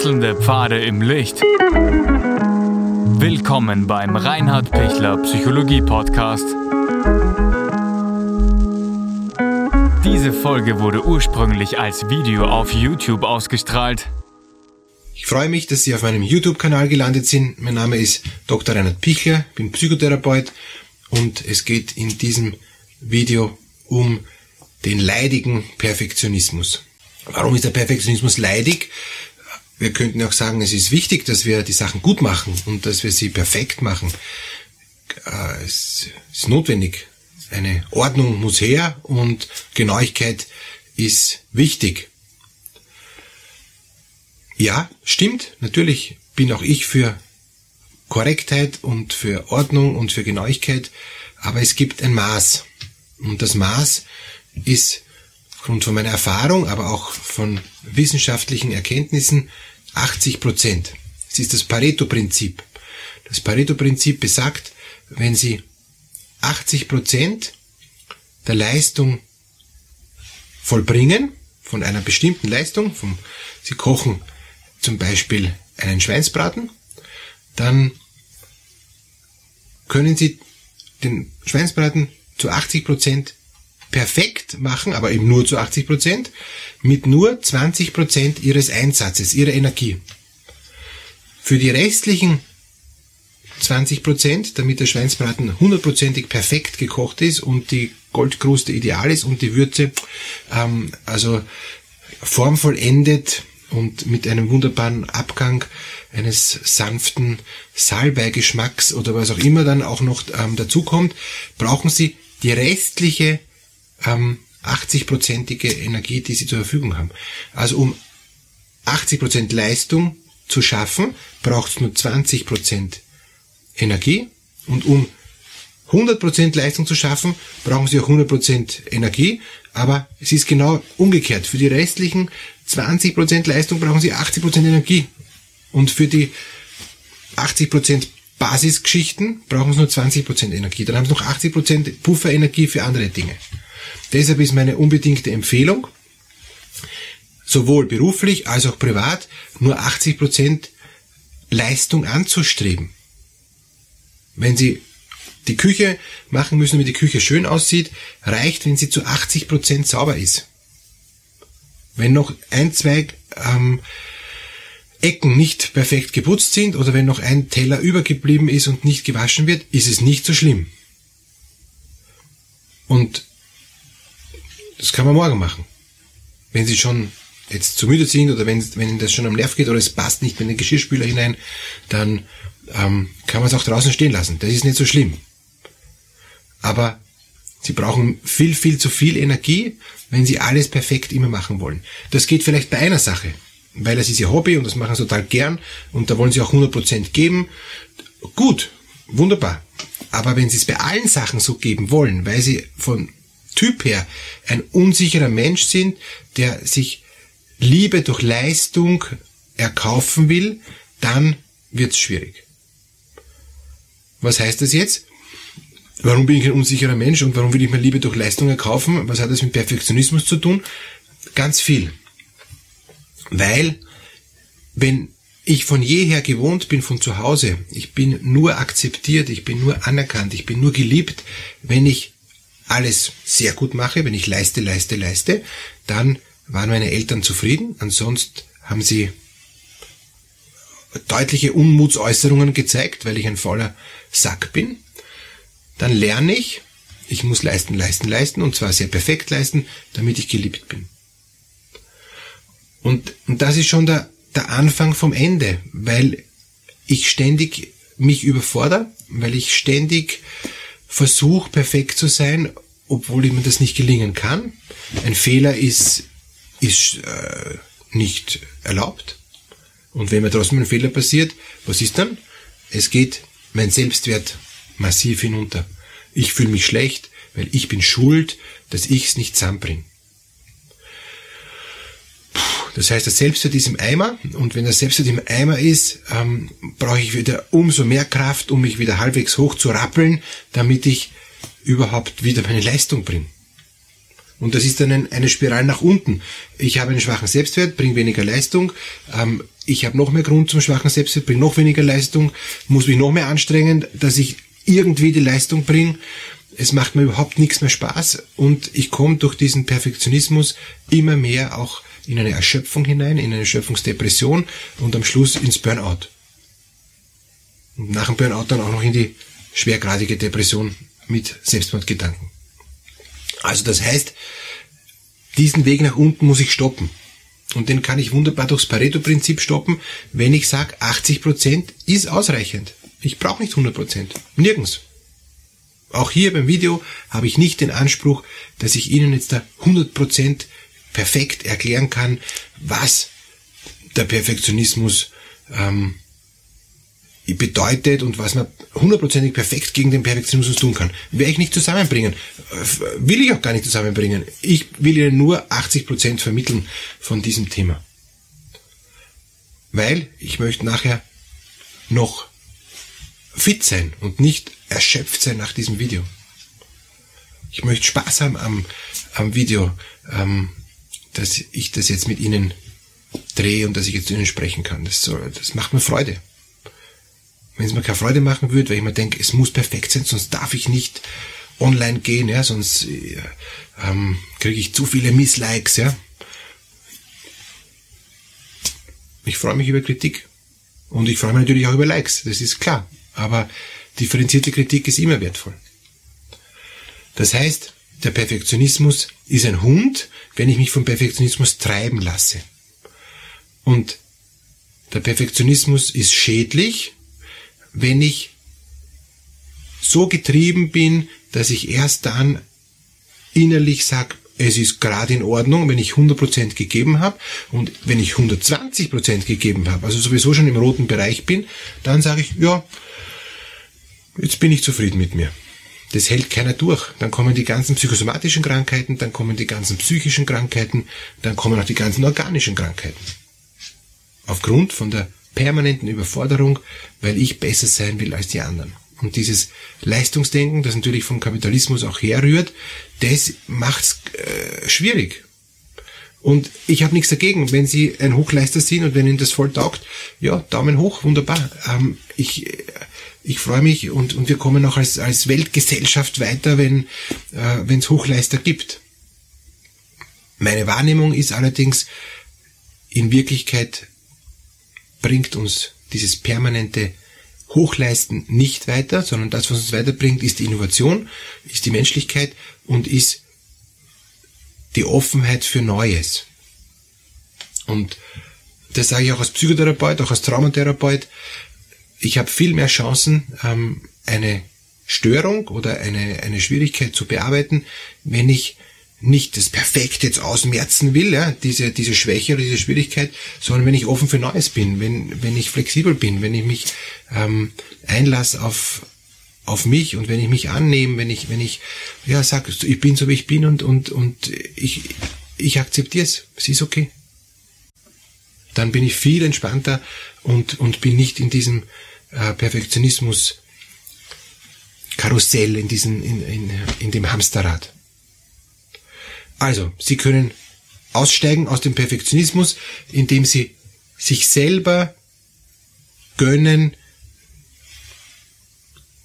Wechselnde Pfade im Licht. Willkommen beim Reinhard Pichler Psychologie Podcast. Diese Folge wurde ursprünglich als Video auf YouTube ausgestrahlt. Ich freue mich, dass Sie auf meinem YouTube-Kanal gelandet sind. Mein Name ist Dr. Reinhard Pichler, bin Psychotherapeut und es geht in diesem Video um den leidigen Perfektionismus. Warum ist der Perfektionismus leidig? Wir könnten auch sagen, es ist wichtig, dass wir die Sachen gut machen und dass wir sie perfekt machen. Äh, es ist notwendig. Eine Ordnung muss her und Genauigkeit ist wichtig. Ja, stimmt. Natürlich bin auch ich für Korrektheit und für Ordnung und für Genauigkeit. Aber es gibt ein Maß. Und das Maß ist aufgrund von meiner Erfahrung, aber auch von wissenschaftlichen Erkenntnissen 80 Prozent. Es ist das Pareto-Prinzip. Das Pareto-Prinzip besagt, wenn Sie 80 Prozent der Leistung vollbringen, von einer bestimmten Leistung, vom, Sie kochen zum Beispiel einen Schweinsbraten, dann können Sie den Schweinsbraten zu 80 Prozent perfekt machen, aber eben nur zu 80 Prozent, mit nur 20 Prozent ihres Einsatzes, ihrer Energie. Für die restlichen 20 Prozent, damit der Schweinsbraten hundertprozentig perfekt gekocht ist und die Goldkruste ideal ist und die Würze ähm, also formvollendet und mit einem wunderbaren Abgang eines sanften Salbeigeschmacks oder was auch immer dann auch noch ähm, dazukommt, brauchen Sie die restliche ähm, 80-prozentige Energie, die sie zur Verfügung haben. Also um 80 Prozent Leistung zu schaffen, braucht es nur 20 Prozent Energie und um 100 Prozent Leistung zu schaffen, brauchen sie auch 100 Prozent Energie, aber es ist genau umgekehrt. Für die restlichen 20 Prozent Leistung brauchen sie 80 Prozent Energie und für die 80 Prozent Basisgeschichten brauchen sie nur 20 Prozent Energie. Dann haben sie noch 80 Prozent Pufferenergie für andere Dinge. Deshalb ist meine unbedingte Empfehlung, sowohl beruflich als auch privat, nur 80 Prozent Leistung anzustreben. Wenn Sie die Küche machen müssen, damit die Küche schön aussieht, reicht, wenn sie zu 80 Prozent sauber ist. Wenn noch ein, zwei ähm, Ecken nicht perfekt geputzt sind oder wenn noch ein Teller übergeblieben ist und nicht gewaschen wird, ist es nicht so schlimm. Und das kann man morgen machen. Wenn Sie schon jetzt zu müde sind oder wenn, wenn Ihnen das schon am Nerv geht oder es passt nicht in den Geschirrspüler hinein, dann ähm, kann man es auch draußen stehen lassen. Das ist nicht so schlimm. Aber Sie brauchen viel, viel zu viel Energie, wenn Sie alles perfekt immer machen wollen. Das geht vielleicht bei einer Sache, weil das ist Ihr Hobby und das machen Sie total gern und da wollen Sie auch 100% geben. Gut, wunderbar. Aber wenn Sie es bei allen Sachen so geben wollen, weil Sie von Typ her ein unsicherer Mensch sind, der sich Liebe durch Leistung erkaufen will, dann wird's schwierig. Was heißt das jetzt? Warum bin ich ein unsicherer Mensch und warum will ich mir Liebe durch Leistung erkaufen? Was hat das mit Perfektionismus zu tun? Ganz viel. Weil, wenn ich von jeher gewohnt bin von zu Hause, ich bin nur akzeptiert, ich bin nur anerkannt, ich bin nur geliebt, wenn ich alles sehr gut mache, wenn ich leiste, leiste, leiste, dann waren meine Eltern zufrieden. Ansonsten haben sie deutliche Unmutsäußerungen gezeigt, weil ich ein fauler Sack bin. Dann lerne ich, ich muss leisten, leisten, leisten und zwar sehr perfekt leisten, damit ich geliebt bin. Und, und das ist schon der, der Anfang vom Ende, weil ich ständig mich überfordere, weil ich ständig versuche, perfekt zu sein, obwohl mir das nicht gelingen kann. Ein Fehler ist, ist äh, nicht erlaubt. Und wenn mir trotzdem ein Fehler passiert, was ist dann? Es geht mein Selbstwert massiv hinunter. Ich fühle mich schlecht, weil ich bin schuld, dass ich es nicht zusammenbringe. Das heißt, der Selbstwert ist im Eimer und wenn der Selbstwert im Eimer ist, ähm, brauche ich wieder umso mehr Kraft, um mich wieder halbwegs hoch zu rappeln, damit ich überhaupt wieder meine Leistung bringe. Und das ist dann eine Spirale nach unten. Ich habe einen schwachen Selbstwert, bringe weniger Leistung. Ähm, ich habe noch mehr Grund zum schwachen Selbstwert, bringe noch weniger Leistung, muss mich noch mehr anstrengen, dass ich irgendwie die Leistung bringe. Es macht mir überhaupt nichts mehr Spaß und ich komme durch diesen Perfektionismus immer mehr auch in eine Erschöpfung hinein, in eine Erschöpfungsdepression und am Schluss ins Burnout. Und nach dem Burnout dann auch noch in die schwergradige Depression mit Selbstmordgedanken. Also das heißt, diesen Weg nach unten muss ich stoppen. Und den kann ich wunderbar durchs Pareto-Prinzip stoppen, wenn ich sage, 80% ist ausreichend. Ich brauche nicht 100%. Nirgends. Auch hier beim Video habe ich nicht den Anspruch, dass ich Ihnen jetzt da 100% perfekt erklären kann, was der Perfektionismus ähm, bedeutet und was man hundertprozentig perfekt gegen den Perfektionismus tun kann. Werde ich nicht zusammenbringen. Will ich auch gar nicht zusammenbringen. Ich will Ihnen nur 80% vermitteln von diesem Thema. Weil ich möchte nachher noch fit sein und nicht erschöpft sein nach diesem Video. Ich möchte Spaß haben am, am Video, ähm, dass ich das jetzt mit Ihnen drehe und dass ich jetzt zu Ihnen sprechen kann. Das, soll, das macht mir Freude wenn es mir keine Freude machen würde, weil ich mir denke, es muss perfekt sein, sonst darf ich nicht online gehen, ja, sonst äh, ähm, kriege ich zu viele Misslikes, ja. Ich freue mich über Kritik. Und ich freue mich natürlich auch über Likes, das ist klar. Aber differenzierte Kritik ist immer wertvoll. Das heißt, der Perfektionismus ist ein Hund, wenn ich mich vom Perfektionismus treiben lasse. Und der Perfektionismus ist schädlich, wenn ich so getrieben bin, dass ich erst dann innerlich sage, es ist gerade in Ordnung, wenn ich 100% gegeben habe und wenn ich 120% gegeben habe, also sowieso schon im roten Bereich bin, dann sage ich, ja, jetzt bin ich zufrieden mit mir. Das hält keiner durch. Dann kommen die ganzen psychosomatischen Krankheiten, dann kommen die ganzen psychischen Krankheiten, dann kommen auch die ganzen organischen Krankheiten. Aufgrund von der permanenten Überforderung, weil ich besser sein will als die anderen. Und dieses Leistungsdenken, das natürlich vom Kapitalismus auch herrührt, das macht's äh, schwierig. Und ich habe nichts dagegen, wenn Sie ein Hochleister sind und wenn Ihnen das voll taugt, ja, Daumen hoch, wunderbar. Ähm, ich ich freue mich und, und wir kommen auch als, als Weltgesellschaft weiter, wenn äh, es Hochleister gibt. Meine Wahrnehmung ist allerdings in Wirklichkeit bringt uns dieses permanente Hochleisten nicht weiter, sondern das, was uns weiterbringt, ist die Innovation, ist die Menschlichkeit und ist die Offenheit für Neues. Und das sage ich auch als Psychotherapeut, auch als Traumatherapeut. Ich habe viel mehr Chancen, ähm, eine Störung oder eine, eine Schwierigkeit zu bearbeiten, wenn ich nicht das Perfekte jetzt ausmerzen will, ja, diese, diese Schwäche oder diese Schwierigkeit, sondern wenn ich offen für Neues bin, wenn, wenn ich flexibel bin, wenn ich mich ähm, einlasse auf, auf mich und wenn ich mich annehme, wenn ich, wenn ich, ja, sag, ich bin so wie ich bin und, und, und ich, ich akzeptiere es, es ist okay. Dann bin ich viel entspannter und, und bin nicht in diesem äh, Perfektionismus Karussell, in diesem, in, in, in dem Hamsterrad. Also, Sie können aussteigen aus dem Perfektionismus, indem Sie sich selber gönnen,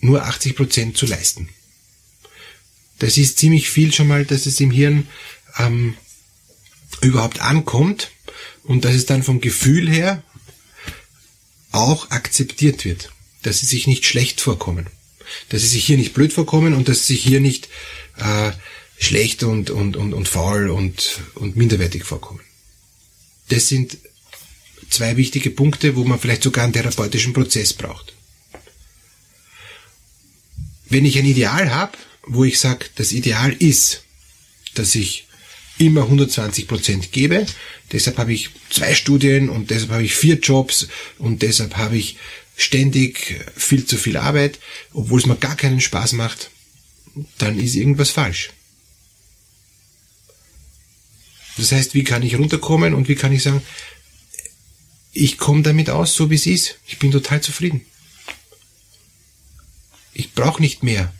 nur 80 Prozent zu leisten. Das ist ziemlich viel schon mal, dass es im Hirn ähm, überhaupt ankommt und dass es dann vom Gefühl her auch akzeptiert wird, dass sie sich nicht schlecht vorkommen, dass sie sich hier nicht blöd vorkommen und dass sie sich hier nicht äh, schlecht und, und, und, und faul und, und minderwertig vorkommen. Das sind zwei wichtige Punkte, wo man vielleicht sogar einen therapeutischen Prozess braucht. Wenn ich ein Ideal habe, wo ich sage, das Ideal ist, dass ich immer 120 Prozent gebe, deshalb habe ich zwei Studien und deshalb habe ich vier Jobs und deshalb habe ich ständig viel zu viel Arbeit, obwohl es mir gar keinen Spaß macht, dann ist irgendwas falsch. Das heißt, wie kann ich runterkommen und wie kann ich sagen, ich komme damit aus, so wie es ist. Ich bin total zufrieden. Ich brauche nicht mehr.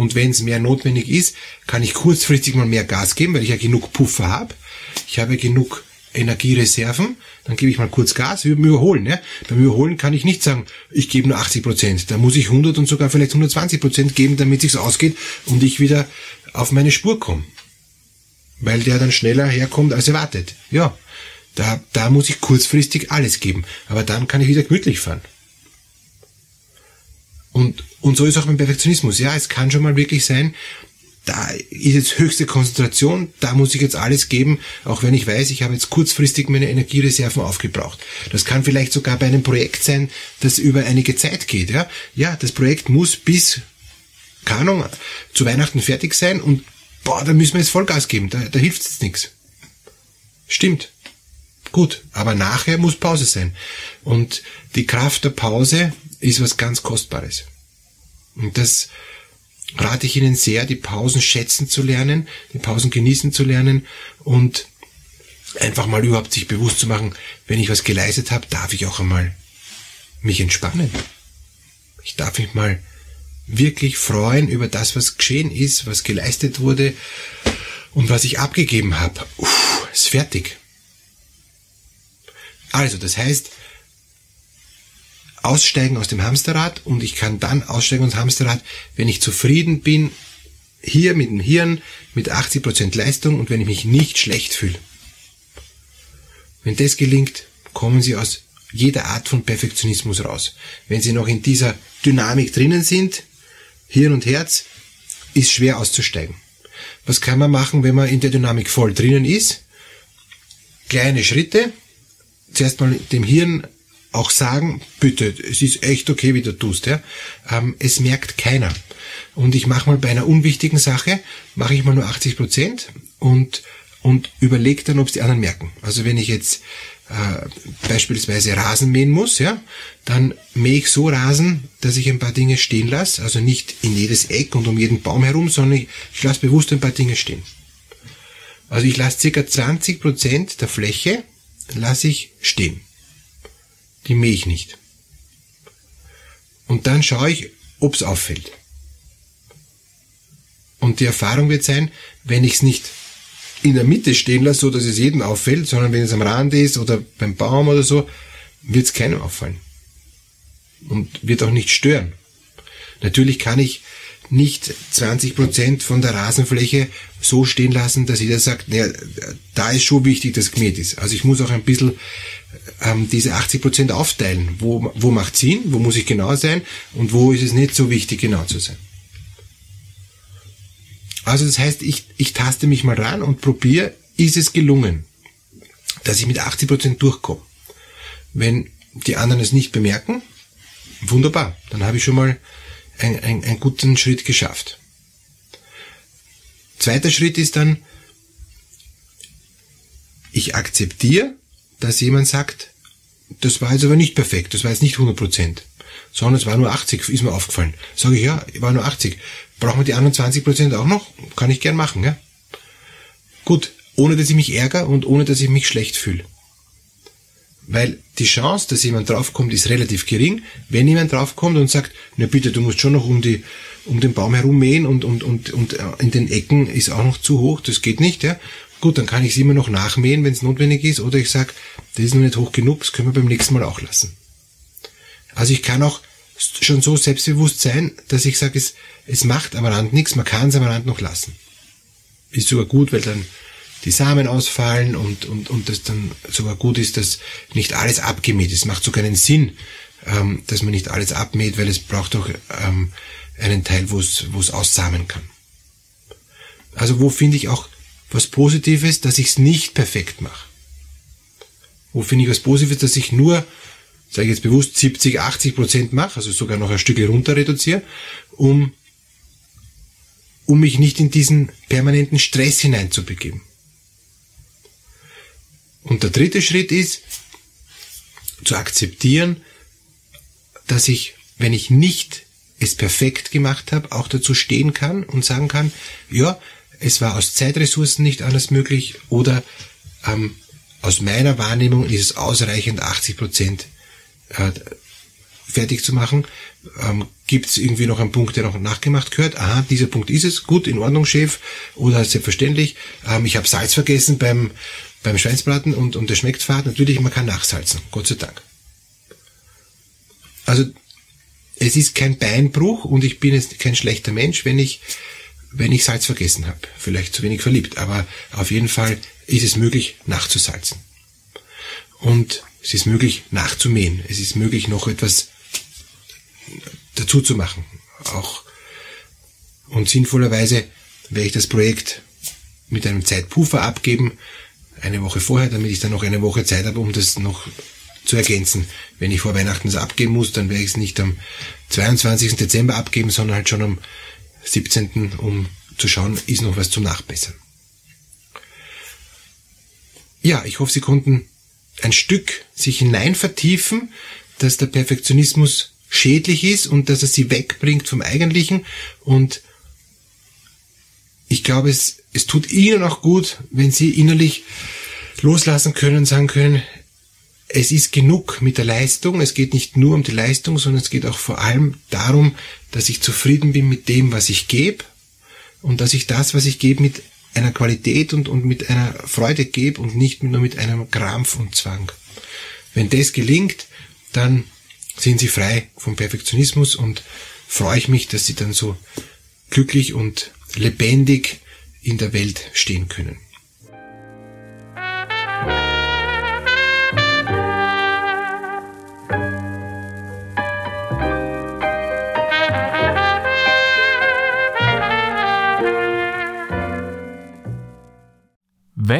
Und wenn es mehr notwendig ist, kann ich kurzfristig mal mehr Gas geben, weil ich ja genug Puffer habe. Ich habe genug Energiereserven, dann gebe ich mal kurz Gas, wir überholen. Ja? Beim Überholen kann ich nicht sagen, ich gebe nur 80 Prozent. Da muss ich 100 und sogar vielleicht 120 Prozent geben, damit sich's ausgeht und ich wieder auf meine Spur komme. Weil der dann schneller herkommt, als erwartet. Ja, da, da muss ich kurzfristig alles geben. Aber dann kann ich wieder gemütlich fahren. Und, und so ist auch beim Perfektionismus. Ja, es kann schon mal wirklich sein, da ist jetzt höchste Konzentration, da muss ich jetzt alles geben, auch wenn ich weiß, ich habe jetzt kurzfristig meine Energiereserven aufgebraucht. Das kann vielleicht sogar bei einem Projekt sein, das über einige Zeit geht. Ja, ja das Projekt muss bis, keine Ahnung, zu Weihnachten fertig sein und boah, da müssen wir jetzt Vollgas geben, da, da hilft jetzt nichts. Stimmt. Gut, aber nachher muss Pause sein. Und die Kraft der Pause ist was ganz Kostbares. Und das rate ich Ihnen sehr, die Pausen schätzen zu lernen, die Pausen genießen zu lernen und einfach mal überhaupt sich bewusst zu machen, wenn ich was geleistet habe, darf ich auch einmal mich entspannen. Ich darf mich mal wirklich freuen über das, was geschehen ist, was geleistet wurde und was ich abgegeben habe. Uff, ist fertig. Also, das heißt, aussteigen aus dem Hamsterrad und ich kann dann aussteigen aus dem Hamsterrad, wenn ich zufrieden bin, hier mit dem Hirn, mit 80% Leistung und wenn ich mich nicht schlecht fühle. Wenn das gelingt, kommen Sie aus jeder Art von Perfektionismus raus. Wenn Sie noch in dieser Dynamik drinnen sind, Hirn und Herz, ist schwer auszusteigen. Was kann man machen, wenn man in der Dynamik voll drinnen ist? Kleine Schritte. Zuerst mal dem Hirn auch sagen, bitte, es ist echt okay, wie du tust. Ja? Ähm, es merkt keiner. Und ich mache mal bei einer unwichtigen Sache, mache ich mal nur 80 Prozent und, und überlege dann, ob es die anderen merken. Also wenn ich jetzt äh, beispielsweise Rasen mähen muss, ja, dann mähe ich so Rasen, dass ich ein paar Dinge stehen lasse, also nicht in jedes Eck und um jeden Baum herum, sondern ich, ich lasse bewusst ein paar Dinge stehen. Also ich lasse circa 20 Prozent der Fläche lasse ich stehen die mähe ich nicht. Und dann schaue ich, ob es auffällt. Und die Erfahrung wird sein, wenn ich es nicht in der Mitte stehen lasse, so dass es jedem auffällt, sondern wenn es am Rand ist oder beim Baum oder so, wird es keinem auffallen. Und wird auch nicht stören. Natürlich kann ich nicht 20 Prozent von der Rasenfläche so stehen lassen, dass jeder sagt, naja, da ist schon wichtig, dass gemäht ist. Also ich muss auch ein bisschen ähm, diese 80 Prozent aufteilen. Wo, wo macht Sinn, wo muss ich genau sein und wo ist es nicht so wichtig, genau zu sein. Also das heißt, ich, ich taste mich mal ran und probiere, ist es gelungen, dass ich mit 80 Prozent durchkomme. Wenn die anderen es nicht bemerken, wunderbar, dann habe ich schon mal ein, ein, einen guten Schritt geschafft. Zweiter Schritt ist dann, ich akzeptiere, dass jemand sagt, das war jetzt aber nicht perfekt, das war jetzt nicht 100 Prozent, sondern es war nur 80, ist mir aufgefallen. Sage ich, ja, war nur 80. Brauchen wir die anderen 20 Prozent auch noch? Kann ich gern machen, ja? Gut, ohne dass ich mich ärgere und ohne dass ich mich schlecht fühle. Weil die Chance, dass jemand draufkommt, ist relativ gering. Wenn jemand draufkommt und sagt, na bitte, du musst schon noch um die, um den Baum herum mähen und, und, und, und äh, in den Ecken ist auch noch zu hoch, das geht nicht, ja. Gut, dann kann ich es immer noch nachmähen, wenn es notwendig ist, oder ich sage, das ist noch nicht hoch genug, das können wir beim nächsten Mal auch lassen. Also ich kann auch schon so selbstbewusst sein, dass ich sage, es, es macht am Rand nichts, man kann es am Rand noch lassen. Ist sogar gut, weil dann die Samen ausfallen und, und, und das dann sogar gut ist, dass nicht alles abgemäht ist. Es macht sogar einen Sinn, ähm, dass man nicht alles abmäht, weil es braucht auch ähm, einen Teil, wo es, wo es aussamen kann. Also wo finde ich auch was Positives, dass ich es nicht perfekt mache? Wo finde ich was Positives, dass ich nur, sage ich jetzt bewusst, 70, 80 Prozent mache, also sogar noch ein Stück runter reduziere, um, um mich nicht in diesen permanenten Stress hineinzubegeben. Und der dritte Schritt ist, zu akzeptieren, dass ich, wenn ich nicht es perfekt gemacht habe, auch dazu stehen kann und sagen kann, ja, es war aus Zeitressourcen nicht anders möglich oder ähm, aus meiner Wahrnehmung ist es ausreichend, 80 Prozent äh, fertig zu machen. Ähm, Gibt es irgendwie noch einen Punkt, der noch nachgemacht gehört? Aha, dieser Punkt ist es. Gut, in Ordnung, Chef. Oder selbstverständlich. Ähm, ich habe Salz vergessen beim beim Schweinsbraten und, und der schmeckt fad. Natürlich, man kann nachsalzen, Gott sei Dank. Also es ist kein Beinbruch und ich bin jetzt kein schlechter Mensch, wenn ich, wenn ich Salz vergessen habe. Vielleicht zu wenig verliebt, aber auf jeden Fall ist es möglich, nachzusalzen. Und es ist möglich, nachzumähen. Es ist möglich, noch etwas dazu zu machen. Auch und sinnvollerweise werde ich das Projekt mit einem Zeitpuffer abgeben, eine Woche vorher, damit ich dann noch eine Woche Zeit habe, um das noch zu ergänzen. Wenn ich vor Weihnachten das abgeben muss, dann werde ich es nicht am 22. Dezember abgeben, sondern halt schon am 17., um zu schauen, ist noch was zum Nachbessern. Ja, ich hoffe, Sie konnten ein Stück sich hinein vertiefen, dass der Perfektionismus schädlich ist und dass er sie wegbringt vom Eigentlichen und ich glaube, es, es tut Ihnen auch gut, wenn Sie innerlich loslassen können sagen können, es ist genug mit der Leistung. Es geht nicht nur um die Leistung, sondern es geht auch vor allem darum, dass ich zufrieden bin mit dem, was ich gebe und dass ich das, was ich gebe, mit einer Qualität und, und mit einer Freude gebe und nicht nur mit einem Krampf und Zwang. Wenn das gelingt, dann sind Sie frei vom Perfektionismus und freue ich mich, dass Sie dann so glücklich und lebendig in der Welt stehen können.